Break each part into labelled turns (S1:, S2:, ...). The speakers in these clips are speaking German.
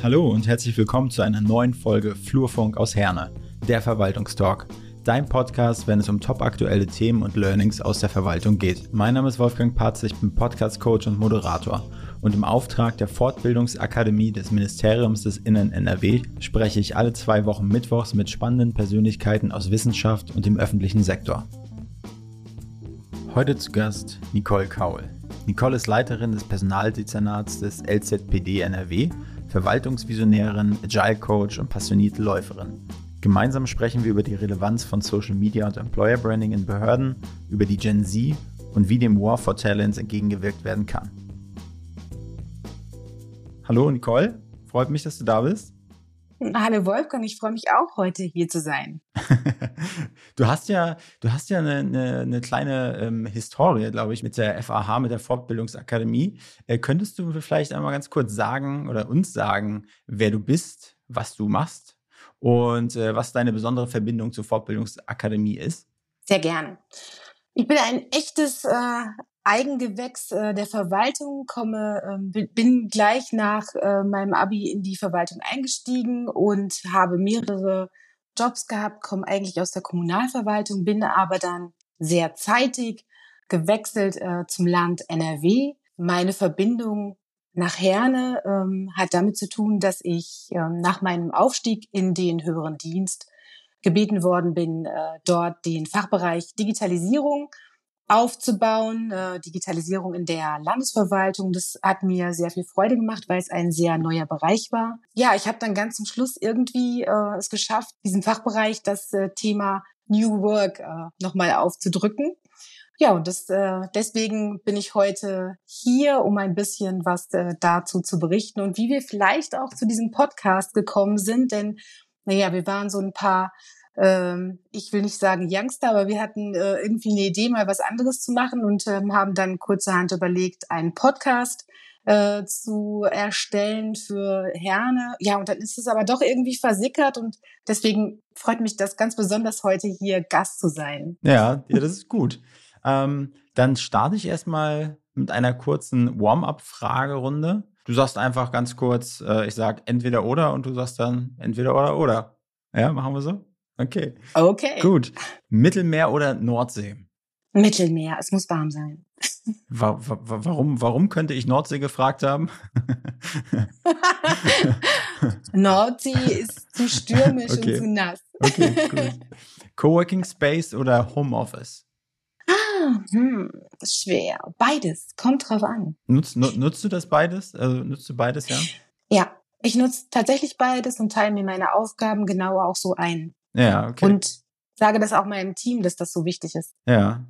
S1: Hallo und herzlich willkommen zu einer neuen Folge Flurfunk aus Herne, der Verwaltungstalk. Dein Podcast, wenn es um topaktuelle Themen und Learnings aus der Verwaltung geht. Mein Name ist Wolfgang Patz, ich bin Podcast-Coach und Moderator. Und im Auftrag der Fortbildungsakademie des Ministeriums des Innen NRW spreche ich alle zwei Wochen Mittwochs mit spannenden Persönlichkeiten aus Wissenschaft und dem öffentlichen Sektor. Heute zu Gast Nicole Kaul. Nicole ist Leiterin des Personaldezernats des LZPD NRW, Verwaltungsvisionärin, Agile Coach und passionierte Läuferin. Gemeinsam sprechen wir über die Relevanz von Social Media und Employer Branding in Behörden, über die Gen Z und wie dem War for Talents entgegengewirkt werden kann. Hallo Nicole, freut mich, dass du da bist.
S2: Hallo Wolfgang, ich freue mich auch heute hier zu sein.
S1: du hast ja, du hast ja eine, eine, eine kleine ähm, Historie, glaube ich, mit der FAH, mit der Fortbildungsakademie. Äh, könntest du vielleicht einmal ganz kurz sagen oder uns sagen, wer du bist, was du machst und äh, was deine besondere Verbindung zur Fortbildungsakademie ist?
S2: Sehr gern. Ich bin ein echtes äh, Eigengewächs äh, der Verwaltung, komme, äh, bin gleich nach äh, meinem Abi in die Verwaltung eingestiegen und habe mehrere Jobs gehabt, komme eigentlich aus der Kommunalverwaltung, bin aber dann sehr zeitig gewechselt äh, zum Land NRW. Meine Verbindung nach Herne ähm, hat damit zu tun, dass ich ähm, nach meinem Aufstieg in den höheren Dienst gebeten worden bin, dort den Fachbereich Digitalisierung aufzubauen, äh, Digitalisierung in der Landesverwaltung. Das hat mir sehr viel Freude gemacht, weil es ein sehr neuer Bereich war. Ja, ich habe dann ganz zum Schluss irgendwie äh, es geschafft, diesem Fachbereich das äh, Thema New Work äh, nochmal aufzudrücken. Ja, und das, äh, deswegen bin ich heute hier, um ein bisschen was äh, dazu zu berichten und wie wir vielleicht auch zu diesem Podcast gekommen sind, denn naja, wir waren so ein paar ähm, ich will nicht sagen Youngster, aber wir hatten äh, irgendwie eine Idee, mal was anderes zu machen und ähm, haben dann kurzerhand überlegt, einen Podcast äh, zu erstellen für Herne. Ja, und dann ist es aber doch irgendwie versickert und deswegen freut mich das ganz besonders, heute hier Gast zu sein.
S1: Ja, ja das ist gut. Ähm, dann starte ich erstmal mit einer kurzen Warm-up-Fragerunde. Du sagst einfach ganz kurz, äh, ich sag entweder oder und du sagst dann entweder oder oder. Ja, machen wir so? Okay.
S2: Okay.
S1: Gut. Mittelmeer oder Nordsee?
S2: Mittelmeer. Es muss warm sein.
S1: Wa wa warum, warum könnte ich Nordsee gefragt haben?
S2: Nordsee ist zu stürmisch okay. und zu nass.
S1: Okay, gut. Coworking Space oder Homeoffice?
S2: Ah, hm, schwer. Beides. Kommt drauf an.
S1: Nutzt, nutzt du das beides? Also nutzt du beides, ja?
S2: Ja, ich nutze tatsächlich beides und teile mir meine Aufgaben genau auch so ein.
S1: Ja, okay.
S2: Und sage das auch meinem Team, dass das so wichtig ist.
S1: Ja.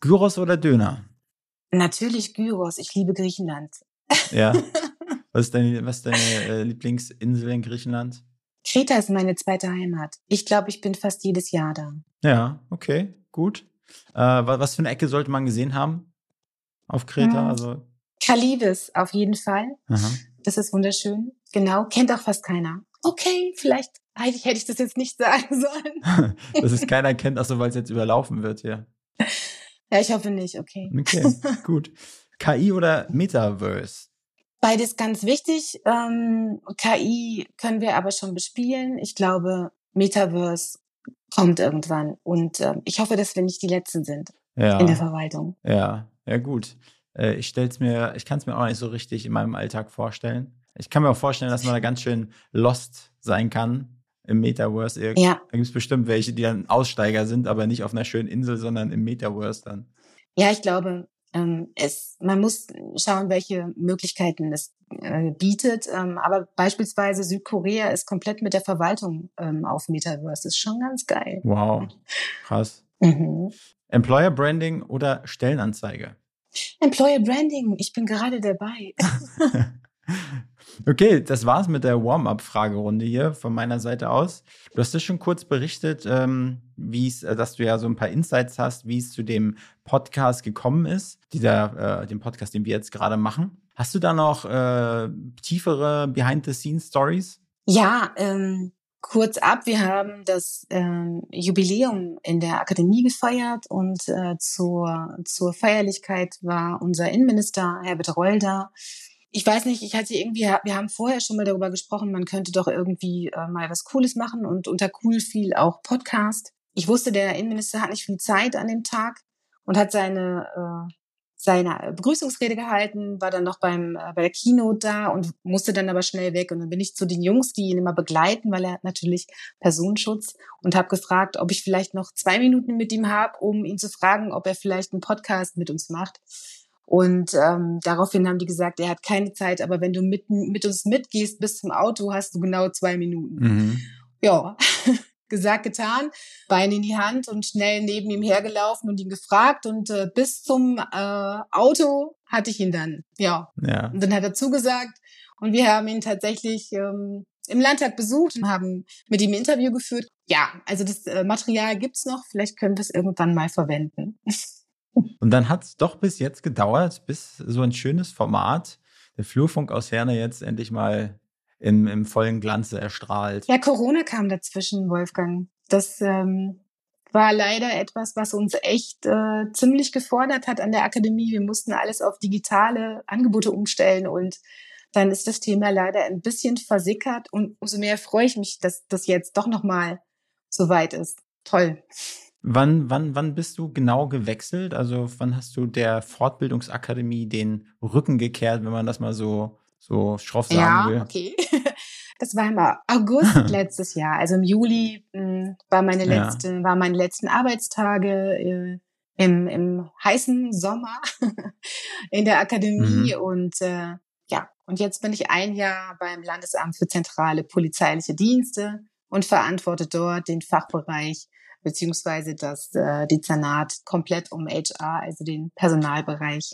S1: Gyros oder Döner?
S2: Natürlich Gyros. Ich liebe Griechenland.
S1: Ja. Was ist deine, was ist deine Lieblingsinsel in Griechenland?
S2: Kreta ist meine zweite Heimat. Ich glaube, ich bin fast jedes Jahr da.
S1: Ja, okay, gut. Äh, was für eine Ecke sollte man gesehen haben auf Kreta?
S2: Hm.
S1: Also
S2: Kalibis auf jeden Fall.
S1: Aha.
S2: Das ist wunderschön. Genau, kennt auch fast keiner. Okay, vielleicht eigentlich hätte ich das jetzt nicht sagen sollen.
S1: Dass es keiner kennt, achso, weil es jetzt überlaufen wird hier.
S2: Ja, ich hoffe nicht, okay.
S1: Okay, gut. KI oder Metaverse?
S2: Beides ganz wichtig. Ähm, KI können wir aber schon bespielen. Ich glaube, Metaverse kommt irgendwann. Und äh, ich hoffe, dass wir nicht die Letzten sind
S1: ja.
S2: in der Verwaltung.
S1: Ja, ja gut. Äh, ich stell's mir, ich kann es mir auch nicht so richtig in meinem Alltag vorstellen. Ich kann mir auch vorstellen, dass man da ganz schön lost sein kann im Metaverse.
S2: Ja.
S1: Da gibt es bestimmt welche, die dann Aussteiger sind, aber nicht auf einer schönen Insel, sondern im Metaverse dann.
S2: Ja, ich glaube, ähm, es, man muss schauen, welche Möglichkeiten es äh, bietet. Ähm, aber beispielsweise Südkorea ist komplett mit der Verwaltung ähm, auf Metaverse. Das ist schon ganz geil.
S1: Wow, krass.
S2: Mhm.
S1: Employer Branding oder Stellenanzeige?
S2: Employer Branding, ich bin gerade dabei.
S1: Okay, das war's mit der Warm-up-Fragerunde hier von meiner Seite aus. Du hast es schon kurz berichtet, ähm, äh, dass du ja so ein paar Insights hast, wie es zu dem Podcast gekommen ist, dieser, äh, dem Podcast, den wir jetzt gerade machen. Hast du da noch äh, tiefere Behind-the-Scenes-Stories?
S2: Ja, ähm, kurz ab, wir haben das ähm, Jubiläum in der Akademie gefeiert und äh, zur, zur Feierlichkeit war unser Innenminister Herbert Reul da ich weiß nicht, ich hatte irgendwie, wir haben vorher schon mal darüber gesprochen, man könnte doch irgendwie äh, mal was Cooles machen und unter cool fiel auch Podcast. Ich wusste, der Innenminister hat nicht viel Zeit an dem Tag und hat seine äh, seine Begrüßungsrede gehalten, war dann noch beim äh, bei der Keynote da und musste dann aber schnell weg und dann bin ich zu den Jungs, die ihn immer begleiten, weil er hat natürlich Personenschutz und habe gefragt, ob ich vielleicht noch zwei Minuten mit ihm habe, um ihn zu fragen, ob er vielleicht einen Podcast mit uns macht. Und ähm, daraufhin haben die gesagt, er hat keine Zeit, aber wenn du mit, mit uns mitgehst bis zum Auto, hast du genau zwei Minuten. Mhm. Ja, gesagt, getan, Bein in die Hand und schnell neben ihm hergelaufen und ihn gefragt. Und äh, bis zum äh, Auto hatte ich ihn dann. Ja. ja. Und dann hat er zugesagt. Und wir haben ihn tatsächlich ähm, im Landtag besucht und haben mit ihm ein Interview geführt. Ja, also das äh, Material gibt's noch. Vielleicht können wir es irgendwann mal verwenden.
S1: Und dann hat es doch bis jetzt gedauert, bis so ein schönes Format, der Flurfunk aus Herne, jetzt endlich mal im, im vollen Glanze erstrahlt.
S2: Ja, Corona kam dazwischen, Wolfgang. Das ähm, war leider etwas, was uns echt äh, ziemlich gefordert hat an der Akademie. Wir mussten alles auf digitale Angebote umstellen und dann ist das Thema leider ein bisschen versickert und umso mehr freue ich mich, dass das jetzt doch nochmal so weit ist. Toll.
S1: Wann, wann, wann bist du genau gewechselt? Also wann hast du der Fortbildungsakademie den Rücken gekehrt, wenn man das mal so, so schroff sagen ja, will?
S2: Ja, okay. Das war im August letztes Jahr. Also im Juli mh, hm, war meine letzte, ja. war meine letzten Arbeitstage äh, im, im heißen Sommer in der Akademie mhm. und äh, ja, und jetzt bin ich ein Jahr beim Landesamt für zentrale polizeiliche Dienste und verantworte dort den Fachbereich beziehungsweise das äh, Dezernat komplett um HR, also den Personalbereich.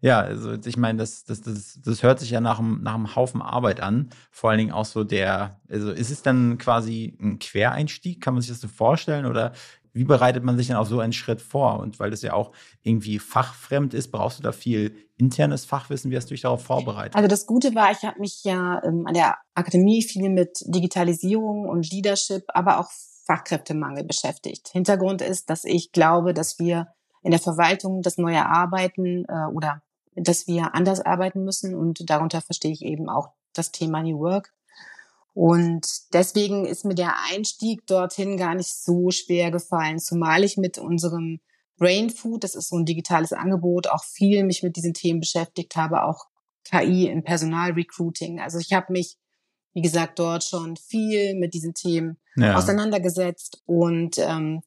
S1: Ja, also ich meine, das, das, das, das hört sich ja nach einem, nach einem Haufen Arbeit an. Vor allen Dingen auch so der, also ist es dann quasi ein Quereinstieg? Kann man sich das so vorstellen? Oder wie bereitet man sich dann auf so einen Schritt vor? Und weil das ja auch irgendwie fachfremd ist, brauchst du da viel internes Fachwissen? Wie hast du dich darauf vorbereitet?
S2: Also das Gute war, ich habe mich ja ähm, an der Akademie viel mit Digitalisierung und Leadership, aber auch Fachkräftemangel beschäftigt. Hintergrund ist, dass ich glaube, dass wir in der Verwaltung das neue Arbeiten äh, oder dass wir anders arbeiten müssen und darunter verstehe ich eben auch das Thema New Work. Und deswegen ist mir der Einstieg dorthin gar nicht so schwer gefallen, zumal ich mit unserem Brain Food, das ist so ein digitales Angebot, auch viel mich mit diesen Themen beschäftigt habe, auch KI im Personalrecruiting. Also ich habe mich wie gesagt, dort schon viel mit diesen Themen ja. auseinandergesetzt und ähm,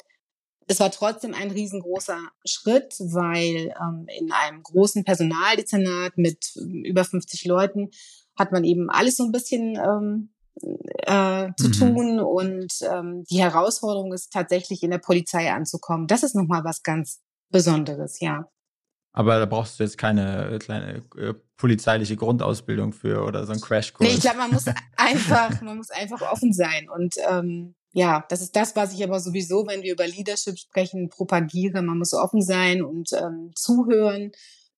S2: es war trotzdem ein riesengroßer Schritt, weil ähm, in einem großen Personaldezernat mit ähm, über 50 Leuten hat man eben alles so ein bisschen ähm, äh, zu mhm. tun und ähm, die Herausforderung ist tatsächlich in der Polizei anzukommen. Das ist nochmal was ganz Besonderes, ja.
S1: Aber da brauchst du jetzt keine äh, kleine äh, polizeiliche Grundausbildung für oder so ein Crashkurs.
S2: Nee, ich glaube, man muss einfach, man muss einfach offen sein. Und ähm, ja, das ist das, was ich aber sowieso, wenn wir über Leadership sprechen, propagiere. Man muss offen sein und ähm, zuhören,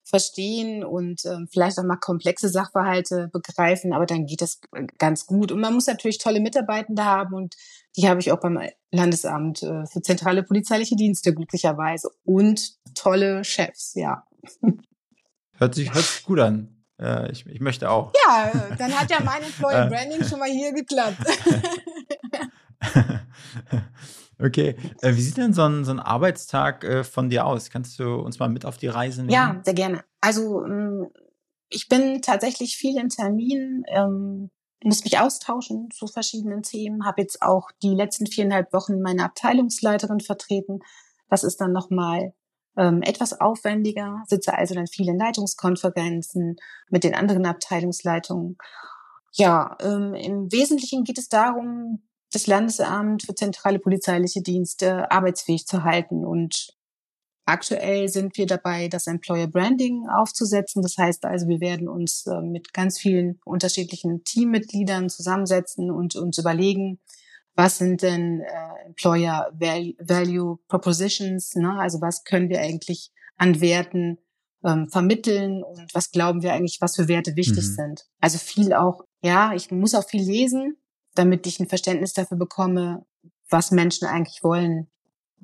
S2: verstehen und ähm, vielleicht auch mal komplexe Sachverhalte begreifen, aber dann geht das ganz gut. Und man muss natürlich tolle Mitarbeitende haben und die habe ich auch beim Landesamt äh, für zentrale polizeiliche Dienste glücklicherweise und tolle Chefs, ja.
S1: Hört sich, hört sich gut an. Äh, ich, ich möchte auch.
S2: Ja, dann hat ja mein Employer äh. Branding schon mal hier geklappt.
S1: okay. Äh, wie sieht denn so ein, so ein Arbeitstag äh, von dir aus? Kannst du uns mal mit auf die Reise nehmen?
S2: Ja, sehr gerne. Also ähm, ich bin tatsächlich viel in Terminen, ähm, muss mich austauschen zu verschiedenen Themen, habe jetzt auch die letzten viereinhalb Wochen meine Abteilungsleiterin vertreten. Das ist dann nochmal ähm, etwas aufwendiger, sitze also dann viele Leitungskonferenzen mit den anderen Abteilungsleitungen. Ja, ähm, im Wesentlichen geht es darum, das Landesamt für zentrale polizeiliche Dienste arbeitsfähig zu halten und Aktuell sind wir dabei, das Employer Branding aufzusetzen. Das heißt also, wir werden uns äh, mit ganz vielen unterschiedlichen Teammitgliedern zusammensetzen und uns überlegen, was sind denn äh, Employer Value Propositions, ne? also was können wir eigentlich an Werten ähm, vermitteln und was glauben wir eigentlich, was für Werte wichtig mhm. sind. Also viel auch, ja, ich muss auch viel lesen, damit ich ein Verständnis dafür bekomme, was Menschen eigentlich wollen.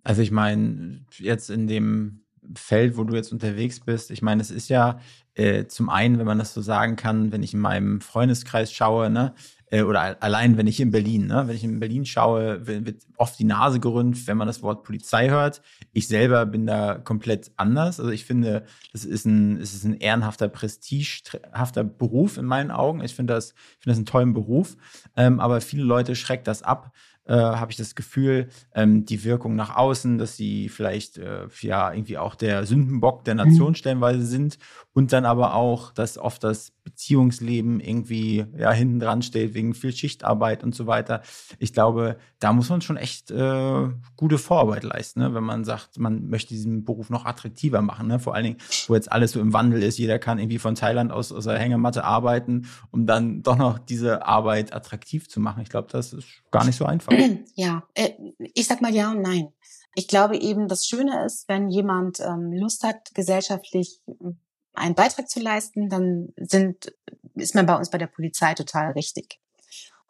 S1: Also ich meine, jetzt in dem Feld, wo du jetzt unterwegs bist. Ich meine, es ist ja äh, zum einen, wenn man das so sagen kann, wenn ich in meinem Freundeskreis schaue, ne, äh, oder allein, wenn ich in Berlin, ne, wenn ich in Berlin schaue, wird oft die Nase gerümpft, wenn man das Wort Polizei hört. Ich selber bin da komplett anders. Also ich finde, das ist ein, es ist ein ehrenhafter, prestigehafter Beruf in meinen Augen. Ich finde das, ich finde das einen tollen Beruf. Ähm, aber viele Leute schreckt das ab, äh, habe ich das Gefühl, ähm, die Wirkung nach außen, dass sie vielleicht äh, ja irgendwie auch der Sündenbock der Nation mhm. stellenweise sind und dann aber auch, dass oft das Beziehungsleben irgendwie ja hinten dran steht wegen viel Schichtarbeit und so weiter. Ich glaube, da muss man schon echt äh, gute Vorarbeit leisten, ne? wenn man sagt, man möchte diesen Beruf noch attraktiver machen. Ne? Vor allen Dingen, wo jetzt alles so im Wandel ist, jeder kann irgendwie von Thailand aus aus der Hängematte arbeiten, um dann doch noch diese Arbeit attraktiv zu machen. Ich glaube, das ist gar nicht so einfach.
S2: Ja, äh, ich sag mal ja und nein. Ich glaube eben, das Schöne ist, wenn jemand ähm, Lust hat, gesellschaftlich hm, einen Beitrag zu leisten, dann sind, ist man bei uns bei der Polizei total richtig.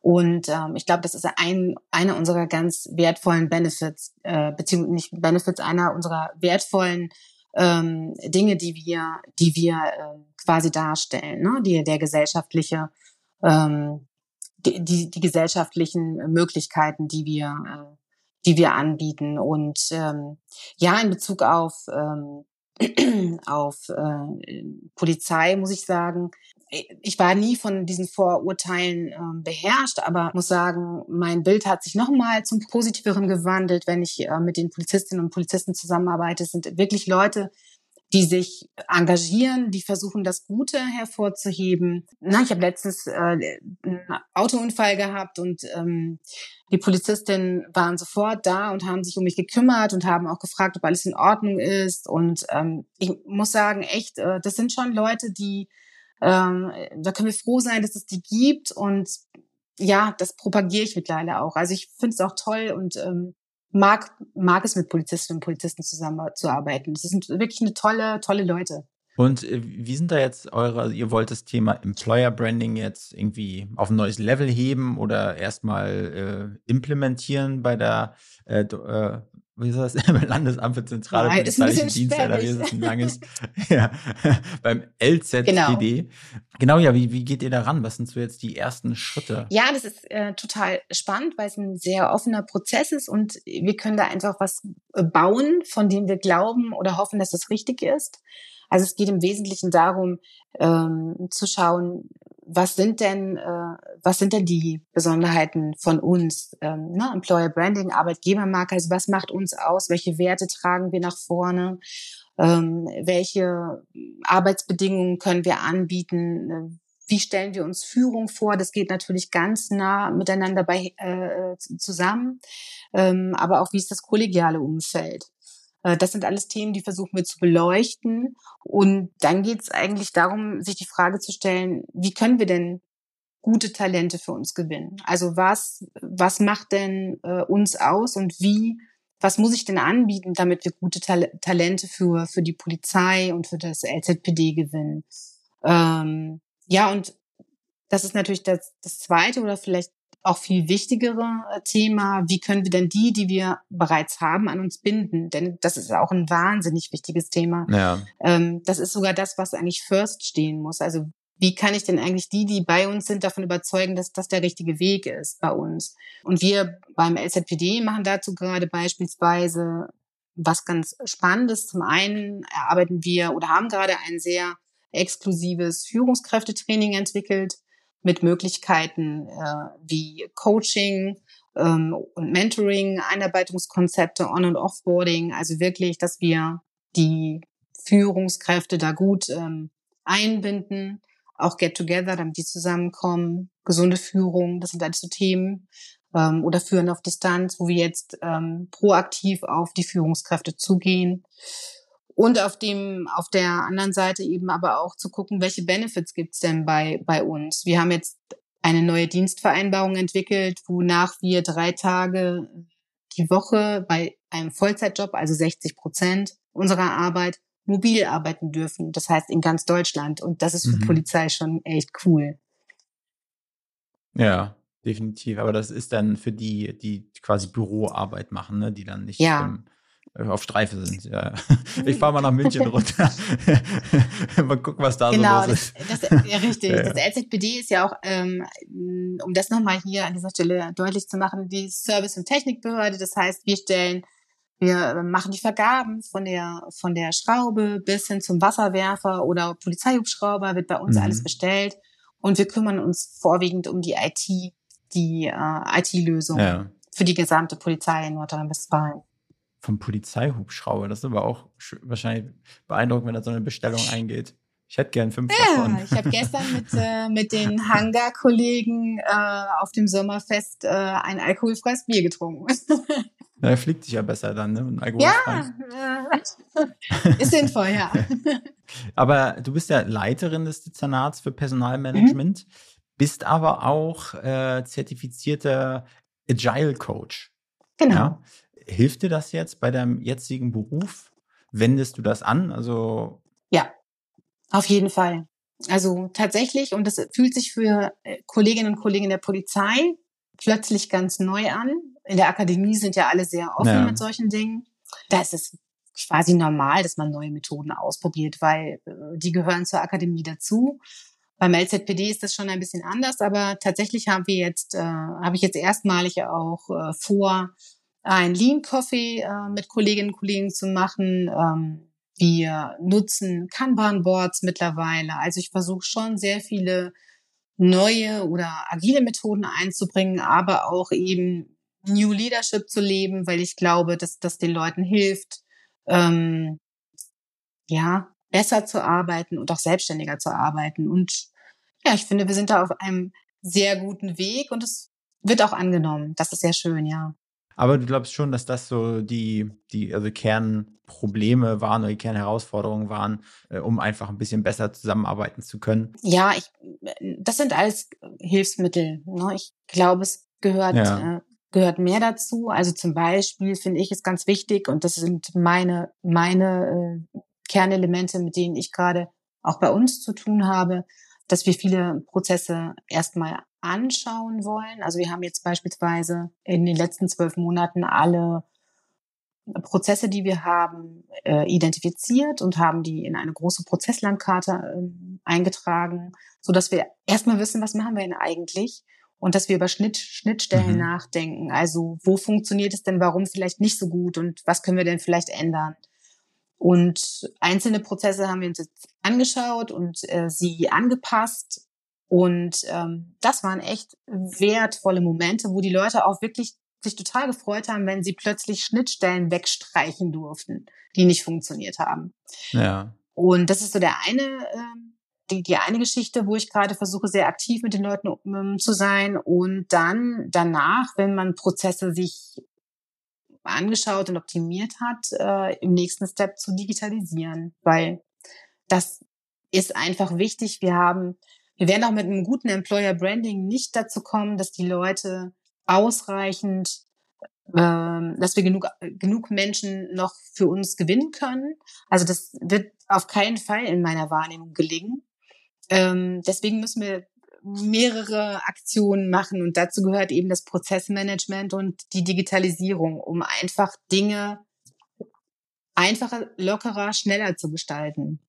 S2: Und ähm, ich glaube, das ist ein, einer unserer ganz wertvollen Benefits, äh, beziehungsweise nicht Benefits, einer unserer wertvollen ähm, Dinge, die wir, die wir äh, quasi darstellen, ne? die der gesellschaftliche ähm, die, die gesellschaftlichen Möglichkeiten, die wir, äh, die wir anbieten. Und ähm, ja, in Bezug auf, ähm, auf äh, Polizei muss ich sagen, ich war nie von diesen Vorurteilen äh, beherrscht, aber muss sagen, mein Bild hat sich nochmal zum Positiveren gewandelt, wenn ich äh, mit den Polizistinnen und Polizisten zusammenarbeite. Es sind wirklich Leute, die sich engagieren, die versuchen, das Gute hervorzuheben. Na, ich habe letztens äh, einen Autounfall gehabt und ähm, die Polizistinnen waren sofort da und haben sich um mich gekümmert und haben auch gefragt, ob alles in Ordnung ist. Und ähm, ich muss sagen, echt, äh, das sind schon Leute, die, ähm, da können wir froh sein, dass es die gibt. Und ja, das propagiere ich mittlerweile auch. Also ich finde es auch toll und ähm, mag, mag es mit Polizistinnen und Polizisten zusammenzuarbeiten. Das sind wirklich eine tolle, tolle Leute.
S1: Und äh, wie sind da jetzt eure, also ihr wollt das Thema Employer Branding jetzt irgendwie auf ein neues Level heben oder erstmal äh, implementieren bei der äh, äh, wie ist das, Landesamt für zentrale Nein, polizeiliche Dienste, NRW ist ein langes, ja, beim LZPD. Genau. genau, ja, wie, wie geht ihr da ran? Was sind so jetzt die ersten Schritte?
S2: Ja, das ist äh, total spannend, weil es ein sehr offener Prozess ist und wir können da einfach was bauen, von dem wir glauben oder hoffen, dass es richtig ist. Also es geht im Wesentlichen darum, ähm, zu schauen, was sind denn, äh, was sind denn die Besonderheiten von uns? Ähm, ne? Employer Branding, Arbeitgebermarke, also was macht uns aus? Welche Werte tragen wir nach vorne? Ähm, welche Arbeitsbedingungen können wir anbieten? Wie stellen wir uns Führung vor? Das geht natürlich ganz nah miteinander bei, äh, zusammen. Ähm, aber auch wie ist das kollegiale Umfeld? Äh, das sind alles Themen, die versuchen wir zu beleuchten. Und dann geht es eigentlich darum, sich die Frage zu stellen, wie können wir denn gute Talente für uns gewinnen? Also was, was macht denn äh, uns aus und wie, was muss ich denn anbieten, damit wir gute Tal Talente für, für die Polizei und für das LZPD gewinnen? Ähm, ja, und das ist natürlich das, das zweite oder vielleicht auch viel wichtigere äh, Thema, wie können wir denn die, die wir bereits haben, an uns binden? Denn das ist auch ein wahnsinnig wichtiges Thema. Ja. Ähm, das ist sogar das, was eigentlich first stehen muss. Also wie kann ich denn eigentlich die, die bei uns sind, davon überzeugen, dass das der richtige Weg ist bei uns? Und wir beim LZPD machen dazu gerade beispielsweise was ganz Spannendes. Zum einen erarbeiten wir oder haben gerade ein sehr exklusives Führungskräftetraining entwickelt, mit Möglichkeiten äh, wie Coaching ähm, und Mentoring, Einarbeitungskonzepte, On- und Offboarding. Also wirklich, dass wir die Führungskräfte da gut ähm, einbinden, auch Get-Together, damit die zusammenkommen, gesunde Führung, das sind alles so Themen. Ähm, oder Führen auf Distanz, wo wir jetzt ähm, proaktiv auf die Führungskräfte zugehen. Und auf dem, auf der anderen Seite eben aber auch zu gucken, welche Benefits gibt's denn bei, bei uns? Wir haben jetzt eine neue Dienstvereinbarung entwickelt, wonach wir drei Tage die Woche bei einem Vollzeitjob, also 60 Prozent unserer Arbeit, mobil arbeiten dürfen. Das heißt in ganz Deutschland. Und das ist für mhm. Polizei schon echt cool.
S1: Ja, definitiv. Aber das ist dann für die, die quasi Büroarbeit machen, ne? die dann nicht
S2: ja. im
S1: auf Streife sind. Ja. Ich fahre mal nach München runter. mal gucken, was da
S2: genau,
S1: so los
S2: ist. Das, das, ja, richtig. Ja. Das LZPD ist ja auch, ähm, um das nochmal hier an dieser Stelle deutlich zu machen, die Service- und Technikbehörde. Das heißt, wir stellen wir machen die Vergaben von der, von der Schraube bis hin zum Wasserwerfer oder Polizeihubschrauber wird bei uns mhm. alles bestellt. Und wir kümmern uns vorwiegend um die IT, die äh, IT-Lösung ja. für die gesamte Polizei in Nordrhein-Westfalen.
S1: Vom Polizeihubschrauber, das ist aber auch wahrscheinlich beeindruckend, wenn da so eine Bestellung eingeht. Ich hätte gern fünf
S2: ja,
S1: davon.
S2: Ich habe gestern mit, äh, mit den Hangar-Kollegen äh, auf dem Sommerfest äh, ein alkoholfreies Bier getrunken.
S1: Na, er fliegt sich ja besser dann, ne?
S2: ja, ist sinnvoll, ja.
S1: aber du bist ja Leiterin des Dezernats für Personalmanagement, mhm. bist aber auch äh, zertifizierter Agile Coach.
S2: Genau. Ja?
S1: Hilft dir das jetzt bei deinem jetzigen Beruf? Wendest du das an? Also
S2: ja, auf jeden Fall. Also tatsächlich, und das fühlt sich für äh, Kolleginnen und Kollegen der Polizei plötzlich ganz neu an, in der Akademie sind ja alle sehr offen ja. mit solchen Dingen. Da ist es quasi normal, dass man neue Methoden ausprobiert, weil äh, die gehören zur Akademie dazu. Beim LZPD ist das schon ein bisschen anders, aber tatsächlich haben wir jetzt, äh, habe ich jetzt erstmalig auch äh, vor, ein Lean Coffee äh, mit Kolleginnen und Kollegen zu machen. Ähm, wir nutzen Kanban Boards mittlerweile. Also ich versuche schon sehr viele neue oder agile Methoden einzubringen, aber auch eben New Leadership zu leben, weil ich glaube, dass das den Leuten hilft, ähm, ja, besser zu arbeiten und auch selbstständiger zu arbeiten. Und ja, ich finde, wir sind da auf einem sehr guten Weg und es wird auch angenommen. Das ist sehr schön, ja.
S1: Aber du glaubst schon, dass das so die, die also Kernprobleme waren oder die Kernherausforderungen waren, äh, um einfach ein bisschen besser zusammenarbeiten zu können?
S2: Ja, ich, das sind alles Hilfsmittel. Ne? Ich glaube, es gehört ja. äh, gehört mehr dazu. Also zum Beispiel finde ich es ganz wichtig und das sind meine, meine äh, Kernelemente, mit denen ich gerade auch bei uns zu tun habe, dass wir viele Prozesse erstmal anschauen wollen. Also wir haben jetzt beispielsweise in den letzten zwölf Monaten alle Prozesse, die wir haben, äh, identifiziert und haben die in eine große Prozesslandkarte äh, eingetragen, so dass wir erstmal wissen, was machen wir denn eigentlich und dass wir über Schnitt, Schnittstellen mhm. nachdenken. Also wo funktioniert es denn, warum vielleicht nicht so gut und was können wir denn vielleicht ändern? Und einzelne Prozesse haben wir uns jetzt angeschaut und äh, sie angepasst. Und ähm, das waren echt wertvolle Momente, wo die Leute auch wirklich sich total gefreut haben, wenn sie plötzlich Schnittstellen wegstreichen durften, die nicht funktioniert haben.
S1: Ja.
S2: Und das ist so der eine ähm, die, die eine Geschichte, wo ich gerade versuche, sehr aktiv mit den Leuten um, zu sein. Und dann danach, wenn man Prozesse sich angeschaut und optimiert hat, äh, im nächsten Step zu digitalisieren, weil das ist einfach wichtig. Wir haben, wir werden auch mit einem guten Employer Branding nicht dazu kommen, dass die Leute ausreichend, äh, dass wir genug, genug Menschen noch für uns gewinnen können. Also das wird auf keinen Fall in meiner Wahrnehmung gelingen. Ähm, deswegen müssen wir mehrere Aktionen machen und dazu gehört eben das Prozessmanagement und die Digitalisierung, um einfach Dinge einfacher, lockerer, schneller zu gestalten.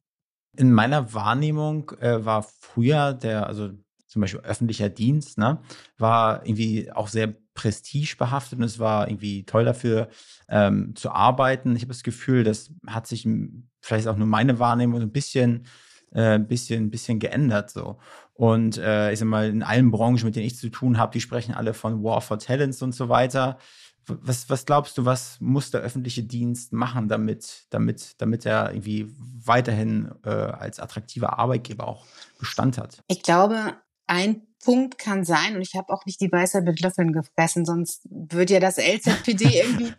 S1: In meiner Wahrnehmung äh, war früher der, also zum Beispiel öffentlicher Dienst, ne, war irgendwie auch sehr prestigebehaftet und es war irgendwie toll dafür ähm, zu arbeiten. Ich habe das Gefühl, das hat sich vielleicht auch nur meine Wahrnehmung ein bisschen äh, ein bisschen, bisschen geändert so. Und äh, ich sag mal, in allen Branchen, mit denen ich zu tun habe, die sprechen alle von War for Talents und so weiter. Was, was glaubst du, was muss der öffentliche Dienst machen, damit, damit, damit er irgendwie weiterhin äh, als attraktiver Arbeitgeber auch Bestand hat?
S2: Ich glaube, ein Punkt kann sein, und ich habe auch nicht die Weisheit mit Löffeln gefressen, sonst würde ja das LZPD irgendwie,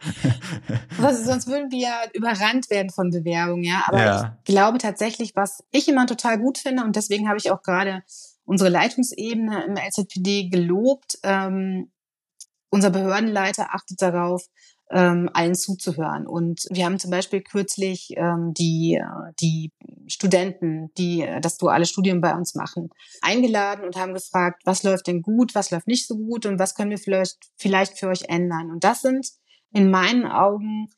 S2: was, sonst würden wir ja überrannt werden von Bewerbungen, ja. Aber ja. ich glaube tatsächlich, was ich immer total gut finde, und deswegen habe ich auch gerade unsere Leitungsebene im LZPD gelobt, ähm, unser Behördenleiter achtet darauf, ähm, allen zuzuhören. Und wir haben zum Beispiel kürzlich ähm, die, die Studenten, die das duale Studium bei uns machen, eingeladen und haben gefragt, was läuft denn gut, was läuft nicht so gut und was können wir vielleicht, vielleicht für euch ändern. Und das sind in meinen Augen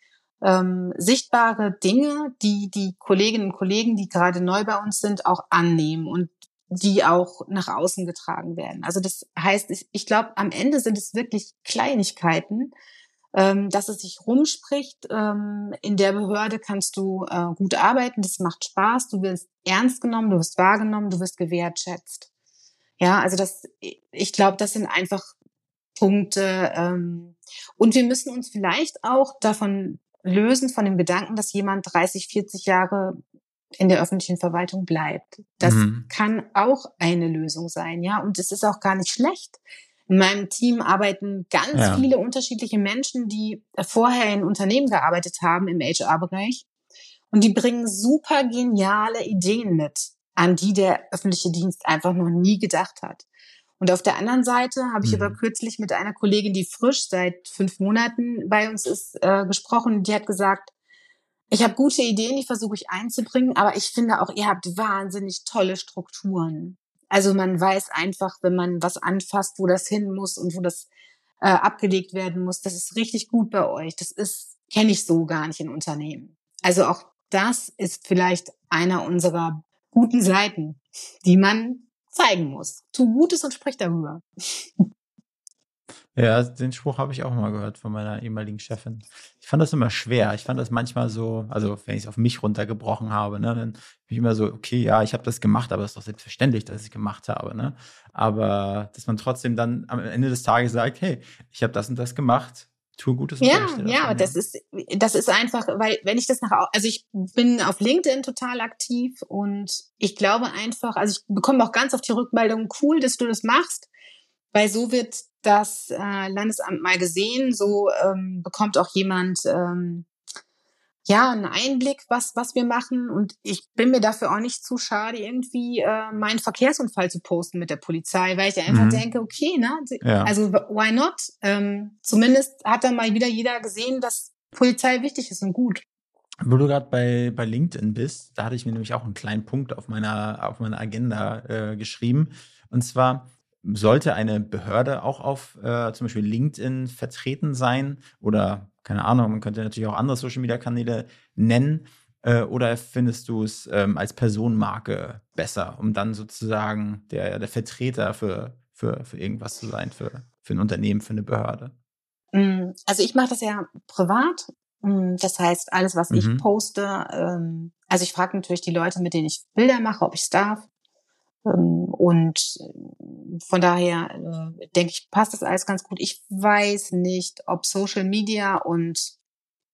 S2: ähm, sichtbare Dinge, die die Kolleginnen und Kollegen, die gerade neu bei uns sind, auch annehmen und die auch nach außen getragen werden. Also das heißt, ich, ich glaube, am Ende sind es wirklich Kleinigkeiten, ähm, dass es sich rumspricht. Ähm, in der Behörde kannst du äh, gut arbeiten, das macht Spaß, du wirst ernst genommen, du wirst wahrgenommen, du wirst gewertschätzt. Ja, also das, ich glaube, das sind einfach Punkte. Ähm, und wir müssen uns vielleicht auch davon lösen, von dem Gedanken, dass jemand 30, 40 Jahre in der öffentlichen Verwaltung bleibt. Das mhm. kann auch eine Lösung sein, ja. Und es ist auch gar nicht schlecht. In meinem Team arbeiten ganz ja. viele unterschiedliche Menschen, die vorher in Unternehmen gearbeitet haben im HR-Bereich. Und die bringen super geniale Ideen mit, an die der öffentliche Dienst einfach noch nie gedacht hat. Und auf der anderen Seite habe ich mhm. aber kürzlich mit einer Kollegin, die frisch seit fünf Monaten bei uns ist, äh, gesprochen. Die hat gesagt, ich habe gute Ideen, die versuche ich einzubringen, aber ich finde auch, ihr habt wahnsinnig tolle Strukturen. Also man weiß einfach, wenn man was anfasst, wo das hin muss und wo das äh, abgelegt werden muss, das ist richtig gut bei euch. Das ist, kenne ich so gar nicht in Unternehmen. Also auch das ist vielleicht einer unserer guten Seiten, die man zeigen muss. Tu Gutes und sprich darüber.
S1: Ja, den Spruch habe ich auch mal gehört von meiner ehemaligen Chefin. Ich fand das immer schwer. Ich fand das manchmal so, also wenn ich es auf mich runtergebrochen habe, ne, dann bin ich immer so, okay, ja, ich habe das gemacht, aber es ist doch selbstverständlich, dass ich es gemacht habe. Ne? Aber dass man trotzdem dann am Ende des Tages sagt, hey, ich habe das und das gemacht, tue Gutes.
S2: Ja, ja, das ist, das ist einfach, weil wenn ich das nach, also ich bin auf LinkedIn total aktiv und ich glaube einfach, also ich bekomme auch ganz oft die Rückmeldung, cool, dass du das machst, weil so wird das äh, Landesamt mal gesehen. So ähm, bekommt auch jemand ähm, ja einen Einblick, was was wir machen. Und ich bin mir dafür auch nicht zu schade, irgendwie äh, meinen Verkehrsunfall zu posten mit der Polizei, weil ich einfach mhm. denke, okay, ne, ja. also why not? Ähm, zumindest hat dann mal wieder jeder gesehen, dass Polizei wichtig ist und gut.
S1: Wo du gerade bei, bei LinkedIn bist, da hatte ich mir nämlich auch einen kleinen Punkt auf meiner, auf meiner Agenda äh, geschrieben. Und zwar, sollte eine Behörde auch auf äh, zum Beispiel LinkedIn vertreten sein oder keine Ahnung, man könnte natürlich auch andere Social Media Kanäle nennen. Äh, oder findest du es ähm, als Personenmarke besser, um dann sozusagen der, der Vertreter für, für, für irgendwas zu sein, für, für ein Unternehmen, für eine Behörde?
S2: Mm, also ich mache das ja privat. Mm, das heißt, alles, was ich mhm. poste, ähm, also ich frage natürlich die Leute, mit denen ich Bilder mache, ob ich es darf. Ähm, und äh, von daher äh, denke ich, passt das alles ganz gut. Ich weiß nicht, ob Social Media und,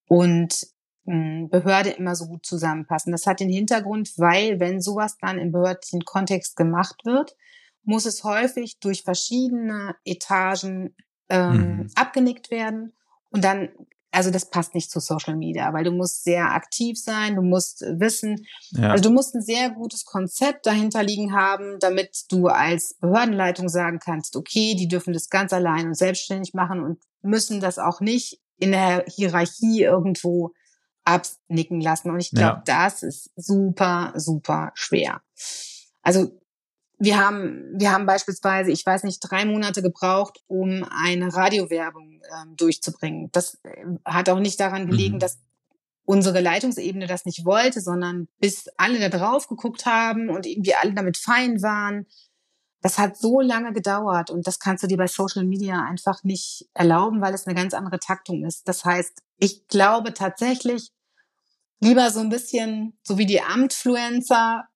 S2: und hm, Behörde immer so gut zusammenpassen. Das hat den Hintergrund, weil wenn sowas dann im behördlichen Kontext gemacht wird, muss es häufig durch verschiedene Etagen ähm, mhm. abgenickt werden. Und dann also das passt nicht zu Social Media, weil du musst sehr aktiv sein, du musst wissen, ja. also du musst ein sehr gutes Konzept dahinter liegen haben, damit du als Behördenleitung sagen kannst, okay, die dürfen das ganz allein und selbstständig machen und müssen das auch nicht in der Hierarchie irgendwo abnicken lassen. Und ich glaube, ja. das ist super, super schwer. Also wir haben, wir haben beispielsweise, ich weiß nicht, drei Monate gebraucht, um eine Radiowerbung ähm, durchzubringen. Das äh, hat auch nicht daran gelegen, mhm. dass unsere Leitungsebene das nicht wollte, sondern bis alle da drauf geguckt haben und irgendwie alle damit fein waren. Das hat so lange gedauert und das kannst du dir bei Social Media einfach nicht erlauben, weil es eine ganz andere Taktung ist. Das heißt, ich glaube tatsächlich lieber so ein bisschen, so wie die Amtfluencer,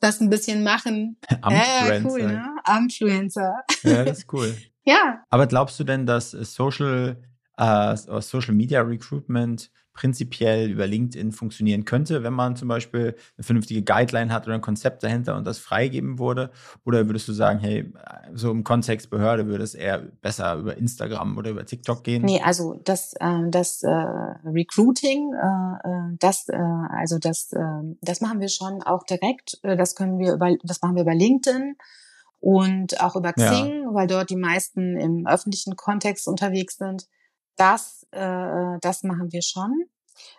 S2: das ein bisschen machen.
S1: Amfluencer.
S2: Ja, cool, ne? Amfluencer.
S1: Ja, das ist cool.
S2: ja.
S1: Aber glaubst du denn, dass Social, äh, Social Media Recruitment prinzipiell über LinkedIn funktionieren könnte, wenn man zum Beispiel eine vernünftige Guideline hat oder ein Konzept dahinter und das freigeben wurde? Oder würdest du sagen, hey, so im Kontext Behörde würde es eher besser über Instagram oder über TikTok gehen?
S2: Nee, also das, äh, das äh, Recruiting, äh, äh das, äh, also das, äh, das machen wir schon auch direkt. Äh, das können wir über, das machen wir über LinkedIn und auch über Xing, ja. weil dort die meisten im öffentlichen Kontext unterwegs sind. Das, äh, das machen wir schon.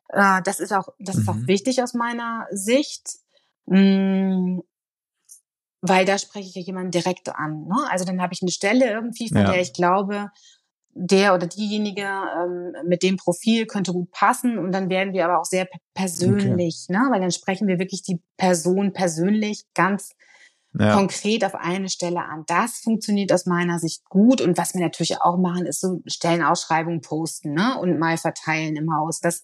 S2: Äh, das ist auch, das mhm. ist auch mhm. wichtig aus meiner Sicht, mh, mm, weil da spreche ich ja jemanden direkt an. Ne? Also dann habe ich eine Stelle irgendwie, von ja. der ich glaube, der oder diejenige ähm, mit dem Profil könnte gut passen und dann werden wir aber auch sehr persönlich, okay. ne? weil dann sprechen wir wirklich die Person persönlich ganz ja. konkret auf eine Stelle an. Das funktioniert aus meiner Sicht gut und was wir natürlich auch machen, ist so Stellenausschreibungen posten ne? und mal verteilen im Haus, dass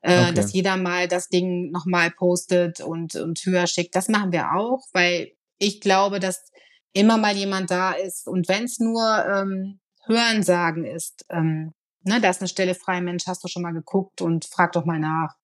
S2: äh, okay. dass jeder mal das Ding nochmal postet und und höher schickt. Das machen wir auch, weil ich glaube, dass immer mal jemand da ist und wenn es nur ähm, Hörensagen ist. Ähm, ne, da ist eine Stelle frei, Mensch, hast du schon mal geguckt und frag doch mal nach.